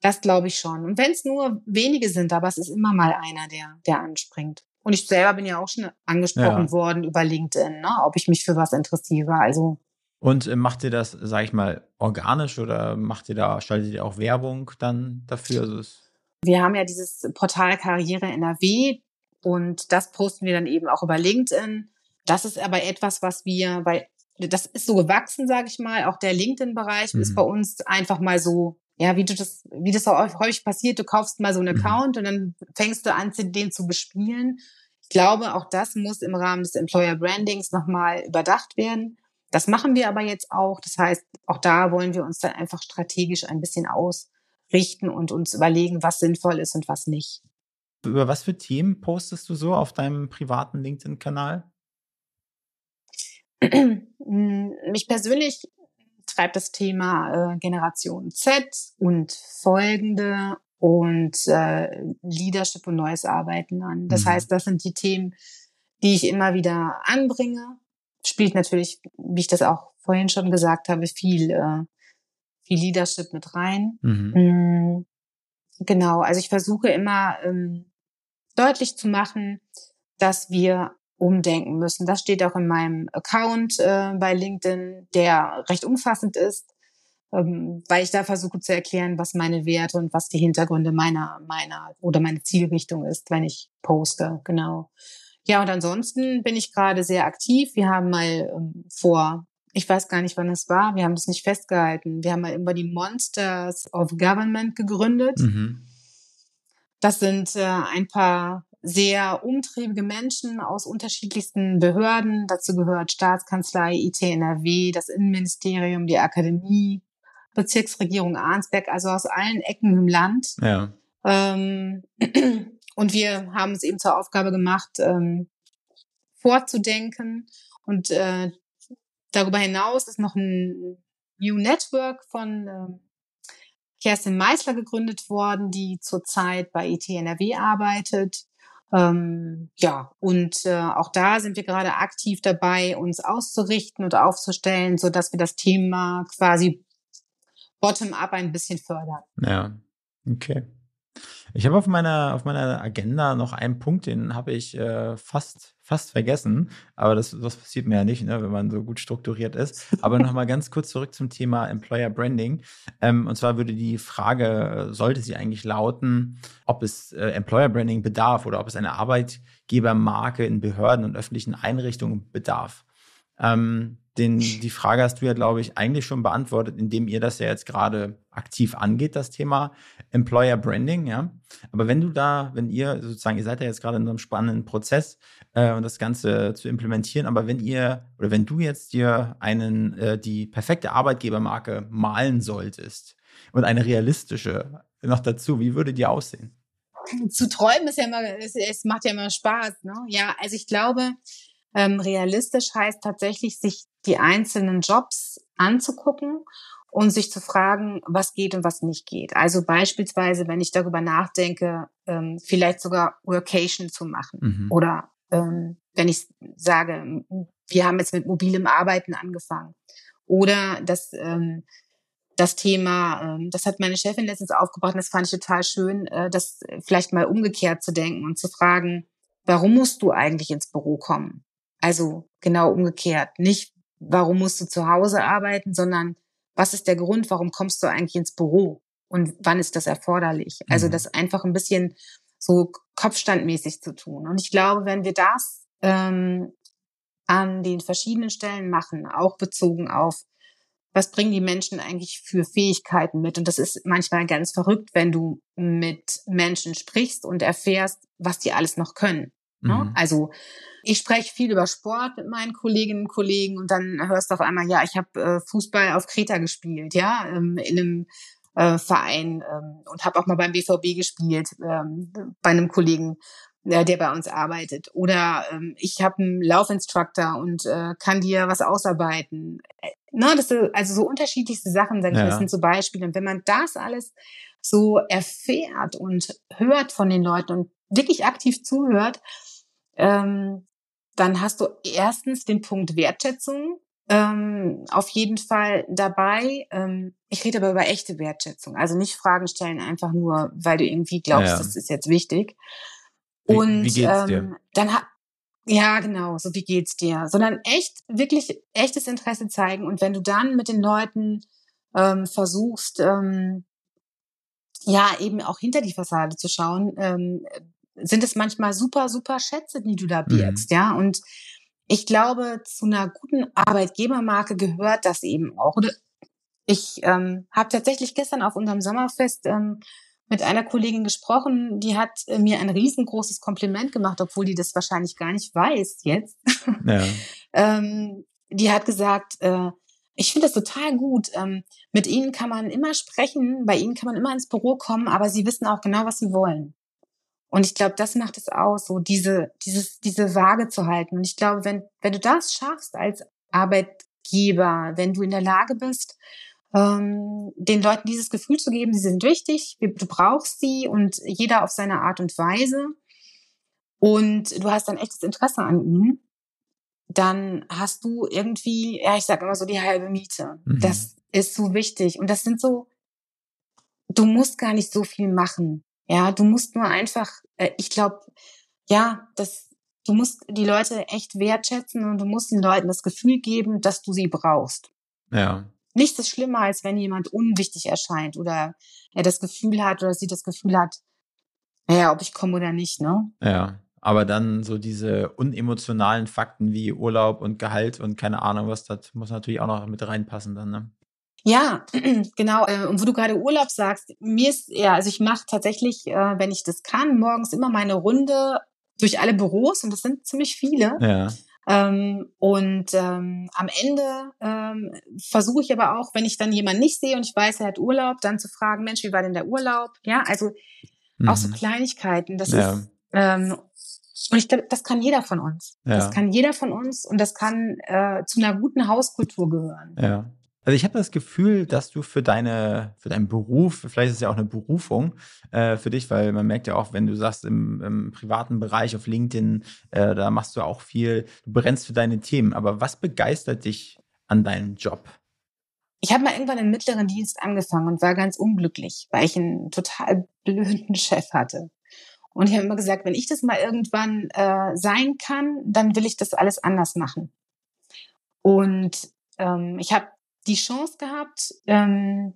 S2: Das glaube ich schon. Und wenn es nur wenige sind, aber es ist immer mal einer, der, der anspringt. Und ich selber bin ja auch schon angesprochen ja. worden über LinkedIn, ne, ob ich mich für was interessiere. Also
S1: und äh, macht ihr das, sage ich mal, organisch oder macht ihr da, schaltet ihr auch Werbung dann dafür? Also
S2: wir haben ja dieses Portal Karriere NRW und das posten wir dann eben auch über LinkedIn. Das ist aber etwas, was wir, weil das ist so gewachsen, sage ich mal. Auch der LinkedIn-Bereich mhm. ist bei uns einfach mal so, ja, wie du das, wie das auch häufig passiert. Du kaufst mal so einen mhm. Account und dann fängst du an, den zu bespielen. Ich glaube, auch das muss im Rahmen des Employer Brandings nochmal überdacht werden. Das machen wir aber jetzt auch. Das heißt, auch da wollen wir uns dann einfach strategisch ein bisschen ausrichten und uns überlegen, was sinnvoll ist und was nicht.
S1: Über was für Themen postest du so auf deinem privaten LinkedIn-Kanal?
S2: Mich persönlich treibt das Thema äh, Generation Z und folgende und äh, Leadership und neues Arbeiten an. Das mhm. heißt, das sind die Themen, die ich immer wieder anbringe. Spielt natürlich, wie ich das auch vorhin schon gesagt habe, viel, äh, viel Leadership mit rein. Mhm. Mm, genau, also ich versuche immer ähm, deutlich zu machen, dass wir umdenken müssen. Das steht auch in meinem Account äh, bei LinkedIn, der recht umfassend ist, ähm, weil ich da versuche zu erklären, was meine Werte und was die Hintergründe meiner, meiner oder meine Zielrichtung ist, wenn ich poste. Genau. Ja, und ansonsten bin ich gerade sehr aktiv. Wir haben mal ähm, vor, ich weiß gar nicht, wann es war, wir haben das nicht festgehalten. Wir haben mal über die Monsters of Government gegründet. Mhm. Das sind äh, ein paar sehr umtriebige Menschen aus unterschiedlichsten Behörden. Dazu gehört Staatskanzlei, IT NRW, das Innenministerium, die Akademie, Bezirksregierung Arnsberg, also aus allen Ecken im Land. Ja. Ähm, und wir haben es eben zur Aufgabe gemacht, ähm, vorzudenken. Und äh, darüber hinaus ist noch ein New Network von ähm, Kerstin Meisler gegründet worden, die zurzeit bei IT NRW arbeitet. Ähm, ja, und äh, auch da sind wir gerade aktiv dabei, uns auszurichten und aufzustellen, so dass wir das Thema quasi bottom-up ein bisschen fördern.
S1: Ja, okay. Ich habe auf meiner, auf meiner Agenda noch einen Punkt, den habe ich äh, fast, fast vergessen. Aber das, das passiert mir ja nicht, ne, wenn man so gut strukturiert ist. Aber nochmal ganz kurz zurück zum Thema Employer Branding. Ähm, und zwar würde die Frage, sollte sie eigentlich lauten, ob es äh, Employer Branding bedarf oder ob es eine Arbeitgebermarke in Behörden und öffentlichen Einrichtungen bedarf. Ähm, den, die Frage hast du ja, glaube ich, eigentlich schon beantwortet, indem ihr das ja jetzt gerade aktiv angeht, das Thema Employer Branding, ja. Aber wenn du da, wenn ihr sozusagen, ihr seid ja jetzt gerade in einem spannenden Prozess, äh, das Ganze zu implementieren, aber wenn ihr oder wenn du jetzt dir einen, äh, die perfekte Arbeitgebermarke malen solltest und eine realistische noch dazu, wie würde die aussehen?
S2: Zu träumen ist ja immer, es, es macht ja immer Spaß, ne? Ja, also ich glaube, ähm, realistisch heißt tatsächlich, sich die einzelnen Jobs anzugucken und sich zu fragen, was geht und was nicht geht. Also beispielsweise, wenn ich darüber nachdenke, ähm, vielleicht sogar Workation zu machen mhm. oder ähm, wenn ich sage, wir haben jetzt mit mobilem Arbeiten angefangen oder das ähm, das Thema, das hat meine Chefin letztens aufgebracht und das fand ich total schön, äh, das vielleicht mal umgekehrt zu denken und zu fragen, warum musst du eigentlich ins Büro kommen? Also genau umgekehrt. Nicht, warum musst du zu Hause arbeiten, sondern was ist der Grund, warum kommst du eigentlich ins Büro und wann ist das erforderlich? Also mhm. das einfach ein bisschen so kopfstandmäßig zu tun. Und ich glaube, wenn wir das ähm, an den verschiedenen Stellen machen, auch bezogen auf, was bringen die Menschen eigentlich für Fähigkeiten mit? Und das ist manchmal ganz verrückt, wenn du mit Menschen sprichst und erfährst, was die alles noch können. Ne? Mhm. Also ich spreche viel über Sport mit meinen Kolleginnen und Kollegen und dann hörst du auf einmal, ja, ich habe äh, Fußball auf Kreta gespielt, ja, ähm, in einem äh, Verein ähm, und habe auch mal beim BVB gespielt, ähm, bei einem Kollegen, äh, der bei uns arbeitet. Oder ähm, ich habe einen Laufinstructor und äh, kann dir was ausarbeiten. Äh, ne, das sind also so unterschiedlichste Sachen, sag ich ja. das sind so Beispiele. Und wenn man das alles so erfährt und hört von den Leuten und wirklich aktiv zuhört, ähm, dann hast du erstens den Punkt Wertschätzung ähm, auf jeden Fall dabei. Ähm, ich rede aber über echte Wertschätzung. Also nicht Fragen stellen einfach nur, weil du irgendwie glaubst, ja. das ist jetzt wichtig. Und wie, wie? Ähm, dann hat ja, genau, so wie geht's dir? Sondern echt, wirklich echtes Interesse zeigen. Und wenn du dann mit den Leuten ähm, versuchst, ähm, ja, eben auch hinter die Fassade zu schauen, ähm, sind es manchmal super, super Schätze, die du da birgst, mhm. ja. Und ich glaube, zu einer guten Arbeitgebermarke gehört das eben auch. Ich ähm, habe tatsächlich gestern auf unserem Sommerfest ähm, mit einer Kollegin gesprochen, die hat äh, mir ein riesengroßes Kompliment gemacht, obwohl die das wahrscheinlich gar nicht weiß jetzt. Ja. ähm, die hat gesagt, äh, ich finde das total gut. Ähm, mit ihnen kann man immer sprechen, bei ihnen kann man immer ins Büro kommen, aber sie wissen auch genau, was sie wollen. Und ich glaube, das macht es aus, so diese, dieses, diese Waage zu halten. Und ich glaube, wenn, wenn du das schaffst als Arbeitgeber, wenn du in der Lage bist, ähm, den Leuten dieses Gefühl zu geben, sie sind wichtig, du brauchst sie und jeder auf seine Art und Weise und du hast ein echtes Interesse an ihnen, dann hast du irgendwie, ja, ich sage immer so die halbe Miete. Mhm. Das ist so wichtig und das sind so, du musst gar nicht so viel machen. Ja, du musst nur einfach, äh, ich glaube, ja, das, du musst die Leute echt wertschätzen und du musst den Leuten das Gefühl geben, dass du sie brauchst.
S1: Ja.
S2: Nichts ist schlimmer, als wenn jemand unwichtig erscheint oder er das Gefühl hat oder sie das Gefühl hat, naja, ob ich komme oder nicht, ne?
S1: Ja. Aber dann so diese unemotionalen Fakten wie Urlaub und Gehalt und keine Ahnung was, das muss natürlich auch noch mit reinpassen dann, ne?
S2: Ja, genau. Äh, und wo du gerade Urlaub sagst, mir ist, ja, also ich mache tatsächlich, äh, wenn ich das kann, morgens immer meine Runde durch alle Büros und das sind ziemlich viele.
S1: Ja.
S2: Ähm, und ähm, am Ende ähm, versuche ich aber auch, wenn ich dann jemanden nicht sehe und ich weiß, er hat Urlaub, dann zu fragen, Mensch, wie war denn der Urlaub? Ja, also mhm. auch so mhm. Kleinigkeiten. Das ja. ist ähm, und ich glaube, das kann jeder von uns. Ja. Das kann jeder von uns und das kann äh, zu einer guten Hauskultur gehören.
S1: Ja. Also ich habe das Gefühl, dass du für deine, für deinen Beruf, vielleicht ist es ja auch eine Berufung äh, für dich, weil man merkt ja auch, wenn du sagst, im, im privaten Bereich auf LinkedIn, äh, da machst du auch viel, du brennst für deine Themen. Aber was begeistert dich an deinem Job?
S2: Ich habe mal irgendwann im mittleren Dienst angefangen und war ganz unglücklich, weil ich einen total blöden Chef hatte. Und ich habe immer gesagt, wenn ich das mal irgendwann äh, sein kann, dann will ich das alles anders machen. Und ähm, ich habe die Chance gehabt, ähm,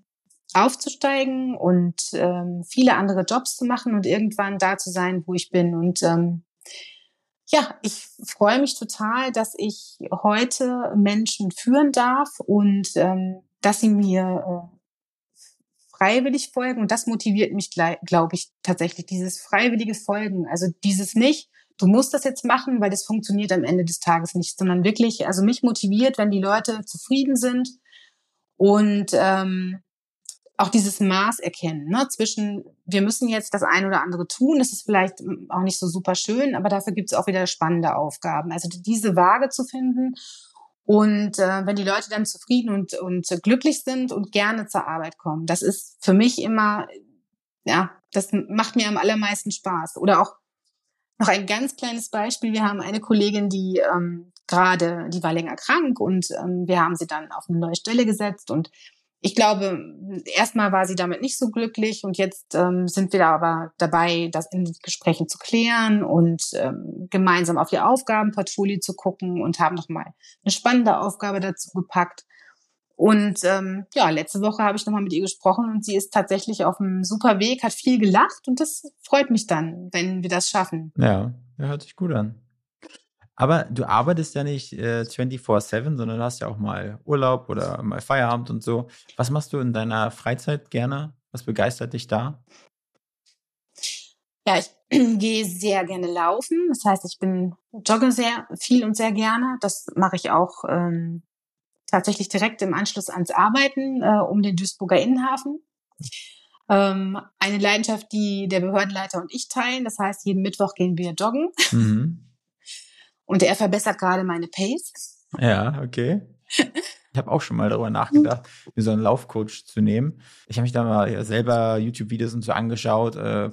S2: aufzusteigen und ähm, viele andere Jobs zu machen und irgendwann da zu sein, wo ich bin. Und ähm, ja, ich freue mich total, dass ich heute Menschen führen darf und ähm, dass sie mir äh, freiwillig folgen. Und das motiviert mich, glaube ich, tatsächlich, dieses freiwillige Folgen. Also dieses nicht, du musst das jetzt machen, weil das funktioniert am Ende des Tages nicht, sondern wirklich, also mich motiviert, wenn die Leute zufrieden sind und ähm, auch dieses Maß erkennen ne, zwischen, wir müssen jetzt das eine oder andere tun, das ist vielleicht auch nicht so super schön, aber dafür gibt es auch wieder spannende Aufgaben. Also diese Waage zu finden und äh, wenn die Leute dann zufrieden und, und glücklich sind und gerne zur Arbeit kommen, das ist für mich immer, ja, das macht mir am allermeisten Spaß. Oder auch noch ein ganz kleines Beispiel. Wir haben eine Kollegin, die ähm, gerade, die war länger krank und ähm, wir haben sie dann auf eine neue Stelle gesetzt und ich glaube, erstmal war sie damit nicht so glücklich und jetzt ähm, sind wir da aber dabei, das in Gesprächen zu klären und ähm, gemeinsam auf ihr Aufgabenportfolio zu gucken und haben nochmal eine spannende Aufgabe dazu gepackt. Und ähm, ja, letzte Woche habe ich nochmal mit ihr gesprochen und sie ist tatsächlich auf einem super Weg, hat viel gelacht und das freut mich dann, wenn wir das schaffen.
S1: Ja, hört sich gut an. Aber du arbeitest ja nicht äh, 24-7, sondern du hast ja auch mal Urlaub oder mal Feierabend und so. Was machst du in deiner Freizeit gerne? Was begeistert dich da?
S2: Ja, ich gehe sehr gerne laufen. Das heißt, ich bin jogge sehr viel und sehr gerne. Das mache ich auch ähm, tatsächlich direkt im Anschluss ans Arbeiten äh, um den Duisburger Innenhafen. Ähm, eine Leidenschaft, die der Behördenleiter und ich teilen. Das heißt, jeden Mittwoch gehen wir joggen. Mhm. Und er verbessert gerade meine Pace.
S1: Ja, okay. Ich habe auch schon mal darüber nachgedacht, mir so einen Laufcoach zu nehmen. Ich habe mich da mal selber YouTube-Videos und so angeschaut. Äh,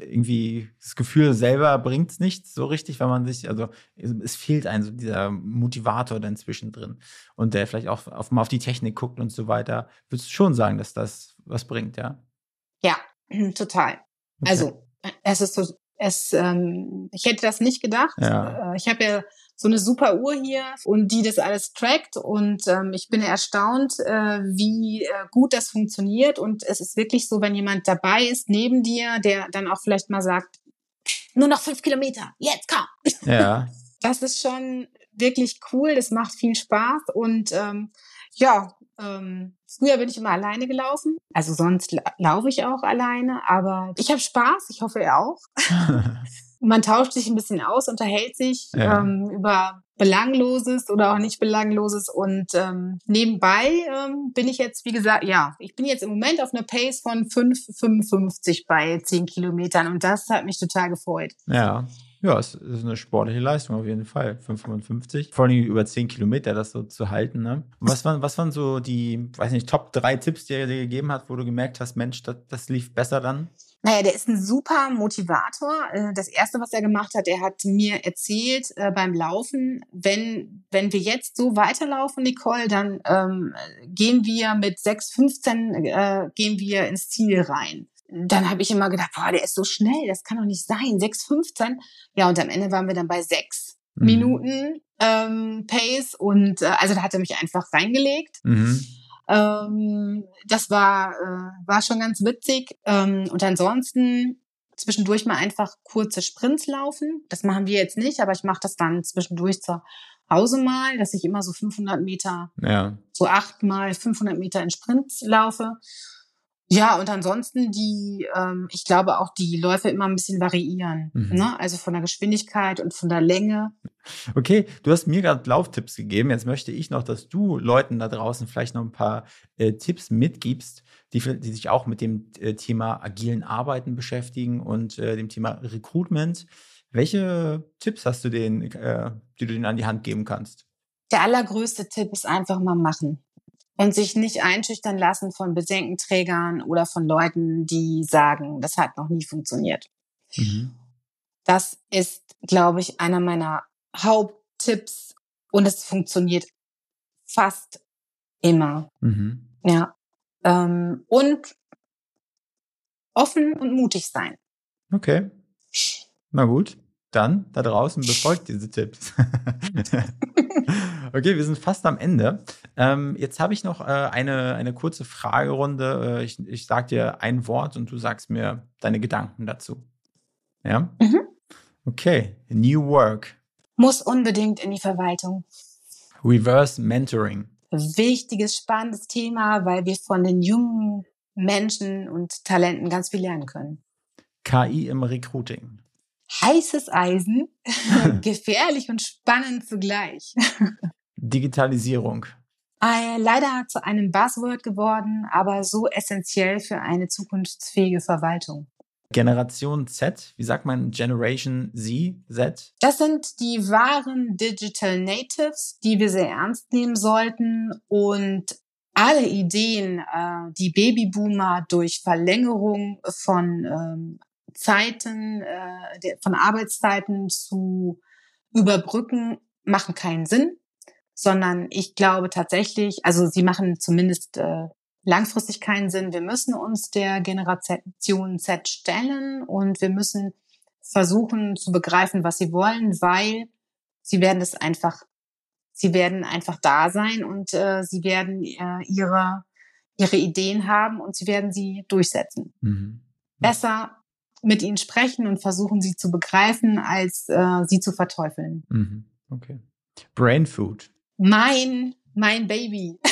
S1: irgendwie das Gefühl selber bringt es nicht so richtig, weil man sich, also es fehlt einem so dieser Motivator dann zwischendrin und der vielleicht auch auf, mal auf die Technik guckt und so weiter. Würdest du schon sagen, dass das was bringt, ja?
S2: Ja, total. Okay. Also es ist so, es, ähm, ich hätte das nicht gedacht. Ja. Äh, ich habe ja so eine super Uhr hier und die das alles trackt und ähm, ich bin erstaunt, äh, wie äh, gut das funktioniert und es ist wirklich so, wenn jemand dabei ist neben dir, der dann auch vielleicht mal sagt, nur noch fünf Kilometer, jetzt komm. Ja. Das ist schon wirklich cool, das macht viel Spaß und ähm, ja, ähm, früher bin ich immer alleine gelaufen, also sonst la laufe ich auch alleine, aber ich habe Spaß, ich hoffe er auch. man tauscht sich ein bisschen aus, unterhält sich ja. ähm, über Belangloses oder auch nicht Belangloses. Und ähm, nebenbei ähm, bin ich jetzt, wie gesagt, ja, ich bin jetzt im Moment auf einer Pace von 5,55 bei 10 Kilometern und das hat mich total gefreut.
S1: Ja. Ja, es ist eine sportliche Leistung auf jeden Fall. 5,55. Vor allem über 10 Kilometer das so zu halten. Ne? Was, waren, was waren so die, weiß nicht, Top 3 Tipps, die er dir gegeben hat, wo du gemerkt hast, Mensch, das, das lief besser dann?
S2: Naja, der ist ein super Motivator. Äh, das erste, was er gemacht hat, er hat mir erzählt äh, beim Laufen, wenn, wenn wir jetzt so weiterlaufen, Nicole, dann ähm, gehen wir mit 6,15 äh, gehen wir ins Ziel rein. Dann habe ich immer gedacht, boah, der ist so schnell, das kann doch nicht sein. 6,15. Ja, und am Ende waren wir dann bei 6 mhm. Minuten ähm, Pace und äh, also da hat er mich einfach reingelegt. Mhm. Ähm, das war, äh, war schon ganz witzig. Ähm, und ansonsten zwischendurch mal einfach kurze Sprints laufen. Das machen wir jetzt nicht, aber ich mache das dann zwischendurch zu Hause mal, dass ich immer so 500 Meter, ja. so acht mal 500 Meter in Sprints laufe. Ja, und ansonsten die, ähm, ich glaube auch die Läufe immer ein bisschen variieren. Mhm. Ne? Also von der Geschwindigkeit und von der Länge.
S1: Okay, du hast mir gerade Lauftipps gegeben. Jetzt möchte ich noch, dass du Leuten da draußen vielleicht noch ein paar äh, Tipps mitgibst, die, die sich auch mit dem äh, Thema agilen Arbeiten beschäftigen und äh, dem Thema Recruitment. Welche Tipps hast du denen, äh, die du denen an die Hand geben kannst?
S2: Der allergrößte Tipp ist einfach mal machen und sich nicht einschüchtern lassen von Bedenkenträgern oder von Leuten, die sagen, das hat noch nie funktioniert. Mhm. Das ist, glaube ich, einer meiner Haupttipps und es funktioniert fast immer. Mhm. Ja. Ähm, und offen und mutig sein.
S1: Okay. Na gut. Dann da draußen befolgt diese Tipps. okay, wir sind fast am Ende. Ähm, jetzt habe ich noch äh, eine, eine kurze Fragerunde. Äh, ich ich sage dir ein Wort und du sagst mir deine Gedanken dazu. Ja? Mhm. Okay. New Work.
S2: Muss unbedingt in die Verwaltung.
S1: Reverse Mentoring.
S2: Wichtiges, spannendes Thema, weil wir von den jungen Menschen und Talenten ganz viel lernen können.
S1: KI im Recruiting
S2: heißes Eisen, gefährlich und spannend zugleich.
S1: Digitalisierung.
S2: Äh, leider zu einem Buzzword geworden, aber so essentiell für eine zukunftsfähige Verwaltung.
S1: Generation Z, wie sagt man Generation Z, Z?
S2: Das sind die wahren Digital Natives, die wir sehr ernst nehmen sollten und alle Ideen, äh, die Babyboomer durch Verlängerung von ähm, Zeiten, äh, von Arbeitszeiten zu überbrücken, machen keinen Sinn, sondern ich glaube tatsächlich, also sie machen zumindest äh, langfristig keinen Sinn. Wir müssen uns der Generation Z stellen und wir müssen versuchen zu begreifen, was sie wollen, weil sie werden es einfach, sie werden einfach da sein und äh, sie werden äh, ihre ihre Ideen haben und sie werden sie durchsetzen. Mhm. Besser mit ihnen sprechen und versuchen, sie zu begreifen, als äh, sie zu verteufeln.
S1: Mhm. Okay. Brain Food.
S2: Mein, mein Baby.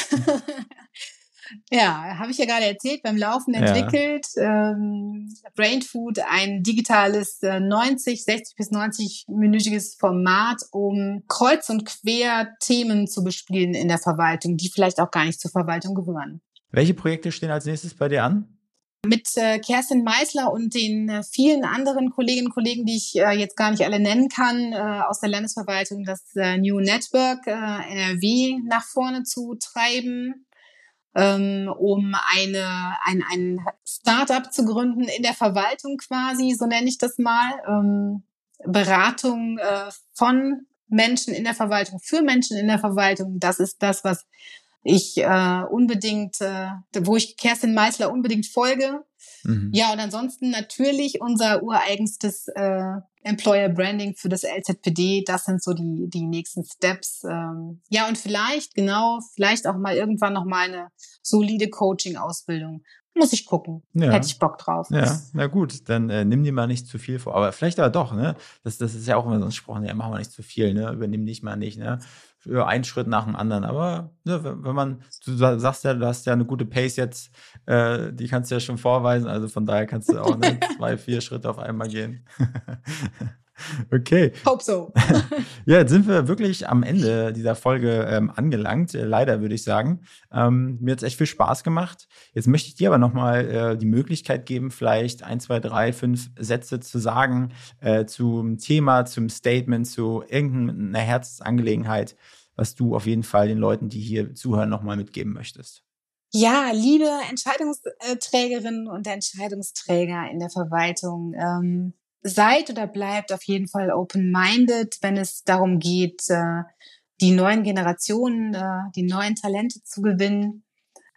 S2: Ja, habe ich ja gerade erzählt, beim Laufen entwickelt. Ja. Ähm, Brain Food, ein digitales äh, 90, 60 bis 90-minütiges Format, um kreuz und quer Themen zu bespielen in der Verwaltung, die vielleicht auch gar nicht zur Verwaltung gehören.
S1: Welche Projekte stehen als nächstes bei dir an?
S2: Mit äh, Kerstin Meisler und den äh, vielen anderen Kolleginnen und Kollegen, die ich äh, jetzt gar nicht alle nennen kann, äh, aus der Landesverwaltung, das äh, New Network äh, NRW nach vorne zu treiben ähm, um eine, ein, ein Startup zu gründen in der Verwaltung quasi, so nenne ich das mal. Ähm, Beratung äh, von Menschen in der Verwaltung für Menschen in der Verwaltung. Das ist das, was ich äh, unbedingt, äh, wo ich Kerstin Meisler unbedingt folge. Mhm. Ja, und ansonsten natürlich unser ureigenstes äh, Employer Branding für das LZPD. Das sind so die, die nächsten Steps. Ähm, ja, und vielleicht, genau, vielleicht auch mal irgendwann noch mal eine solide Coaching-Ausbildung. Muss ich gucken. Ja. Hätte ich Bock drauf.
S1: Ja, na gut, dann äh, nimm dir mal nicht zu viel vor. Aber vielleicht aber doch, ne? Das, das ist ja auch immer so ein Spruch, ne? Machen wir nicht zu viel, ne? Übernimm dich mal nicht, ne? Für einen Schritt nach dem anderen. Aber ne, wenn man, du sagst ja, du hast ja eine gute Pace jetzt, äh, die kannst du ja schon vorweisen. Also von daher kannst du auch ne, zwei, vier Schritte auf einmal gehen. Okay.
S2: Hope so.
S1: ja, jetzt sind wir wirklich am Ende dieser Folge ähm, angelangt. Äh, leider würde ich sagen. Ähm, mir hat es echt viel Spaß gemacht. Jetzt möchte ich dir aber nochmal äh, die Möglichkeit geben, vielleicht ein, zwei, drei, fünf Sätze zu sagen äh, zum Thema, zum Statement, zu irgendeiner Herzensangelegenheit, was du auf jeden Fall den Leuten, die hier zuhören, nochmal mitgeben möchtest.
S2: Ja, liebe Entscheidungsträgerinnen und Entscheidungsträger in der Verwaltung, ähm, seid oder bleibt auf jeden Fall open-minded, wenn es darum geht, äh, die neuen Generationen, äh, die neuen Talente zu gewinnen.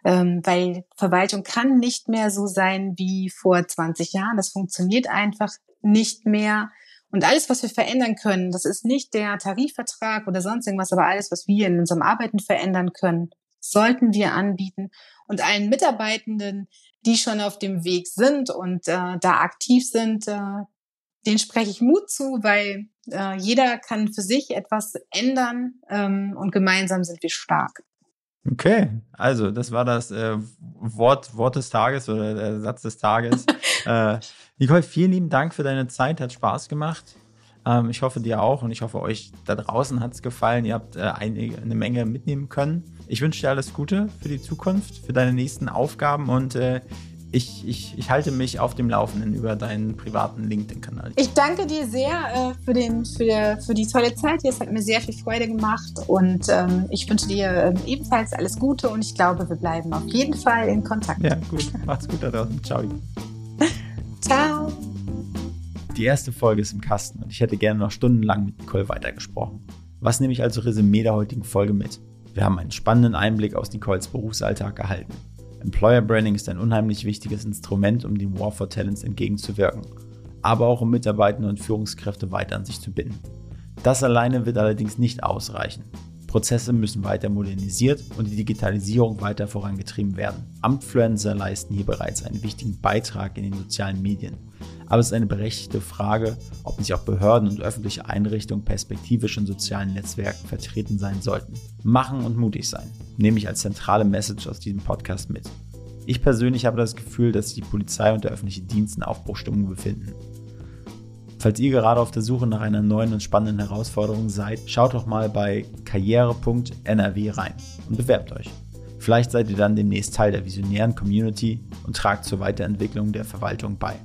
S2: Ähm, weil Verwaltung kann nicht mehr so sein wie vor 20 Jahren. Das funktioniert einfach nicht mehr. Und alles, was wir verändern können, das ist nicht der Tarifvertrag oder sonst irgendwas, aber alles, was wir in unserem Arbeiten verändern können, sollten wir anbieten. Und allen Mitarbeitenden, die schon auf dem Weg sind und äh, da aktiv sind, äh, den spreche ich Mut zu, weil äh, jeder kann für sich etwas ändern ähm, und gemeinsam sind wir stark.
S1: Okay, also das war das äh, Wort, Wort des Tages oder der Satz des Tages. äh, Nicole, vielen lieben Dank für deine Zeit, hat Spaß gemacht. Ähm, ich hoffe dir auch und ich hoffe euch da draußen hat es gefallen. Ihr habt äh, einige, eine Menge mitnehmen können. Ich wünsche dir alles Gute für die Zukunft, für deine nächsten Aufgaben und äh, ich, ich, ich halte mich auf dem Laufenden über deinen privaten LinkedIn-Kanal.
S2: Ich danke dir sehr äh, für, den, für, für die tolle Zeit hier. Es hat mir sehr viel Freude gemacht und ähm, ich wünsche dir äh, ebenfalls alles Gute und ich glaube, wir bleiben auf jeden Fall in Kontakt.
S1: Ja, gut. Macht's gut da draußen. Ciao.
S2: Ciao.
S1: Die erste Folge ist im Kasten und ich hätte gerne noch stundenlang mit Nicole weitergesprochen. Was nehme ich also Resümee der heutigen Folge mit? Wir haben einen spannenden Einblick aus Nicoles Berufsalltag erhalten. Employer Branding ist ein unheimlich wichtiges Instrument, um dem War for Talents entgegenzuwirken, aber auch um Mitarbeitende und Führungskräfte weiter an sich zu binden. Das alleine wird allerdings nicht ausreichen. Prozesse müssen weiter modernisiert und die Digitalisierung weiter vorangetrieben werden. Amtfluencer leisten hier bereits einen wichtigen Beitrag in den sozialen Medien. Aber es ist eine berechtigte Frage, ob nicht auch Behörden und öffentliche Einrichtungen perspektivisch in sozialen Netzwerken vertreten sein sollten. Machen und mutig sein, nehme ich als zentrale Message aus diesem Podcast mit. Ich persönlich habe das Gefühl, dass sich die Polizei und der öffentliche Dienst in Aufbruchstimmung befinden. Falls ihr gerade auf der Suche nach einer neuen und spannenden Herausforderung seid, schaut doch mal bei karriere.nrw rein und bewerbt euch. Vielleicht seid ihr dann demnächst Teil der visionären Community und tragt zur Weiterentwicklung der Verwaltung bei.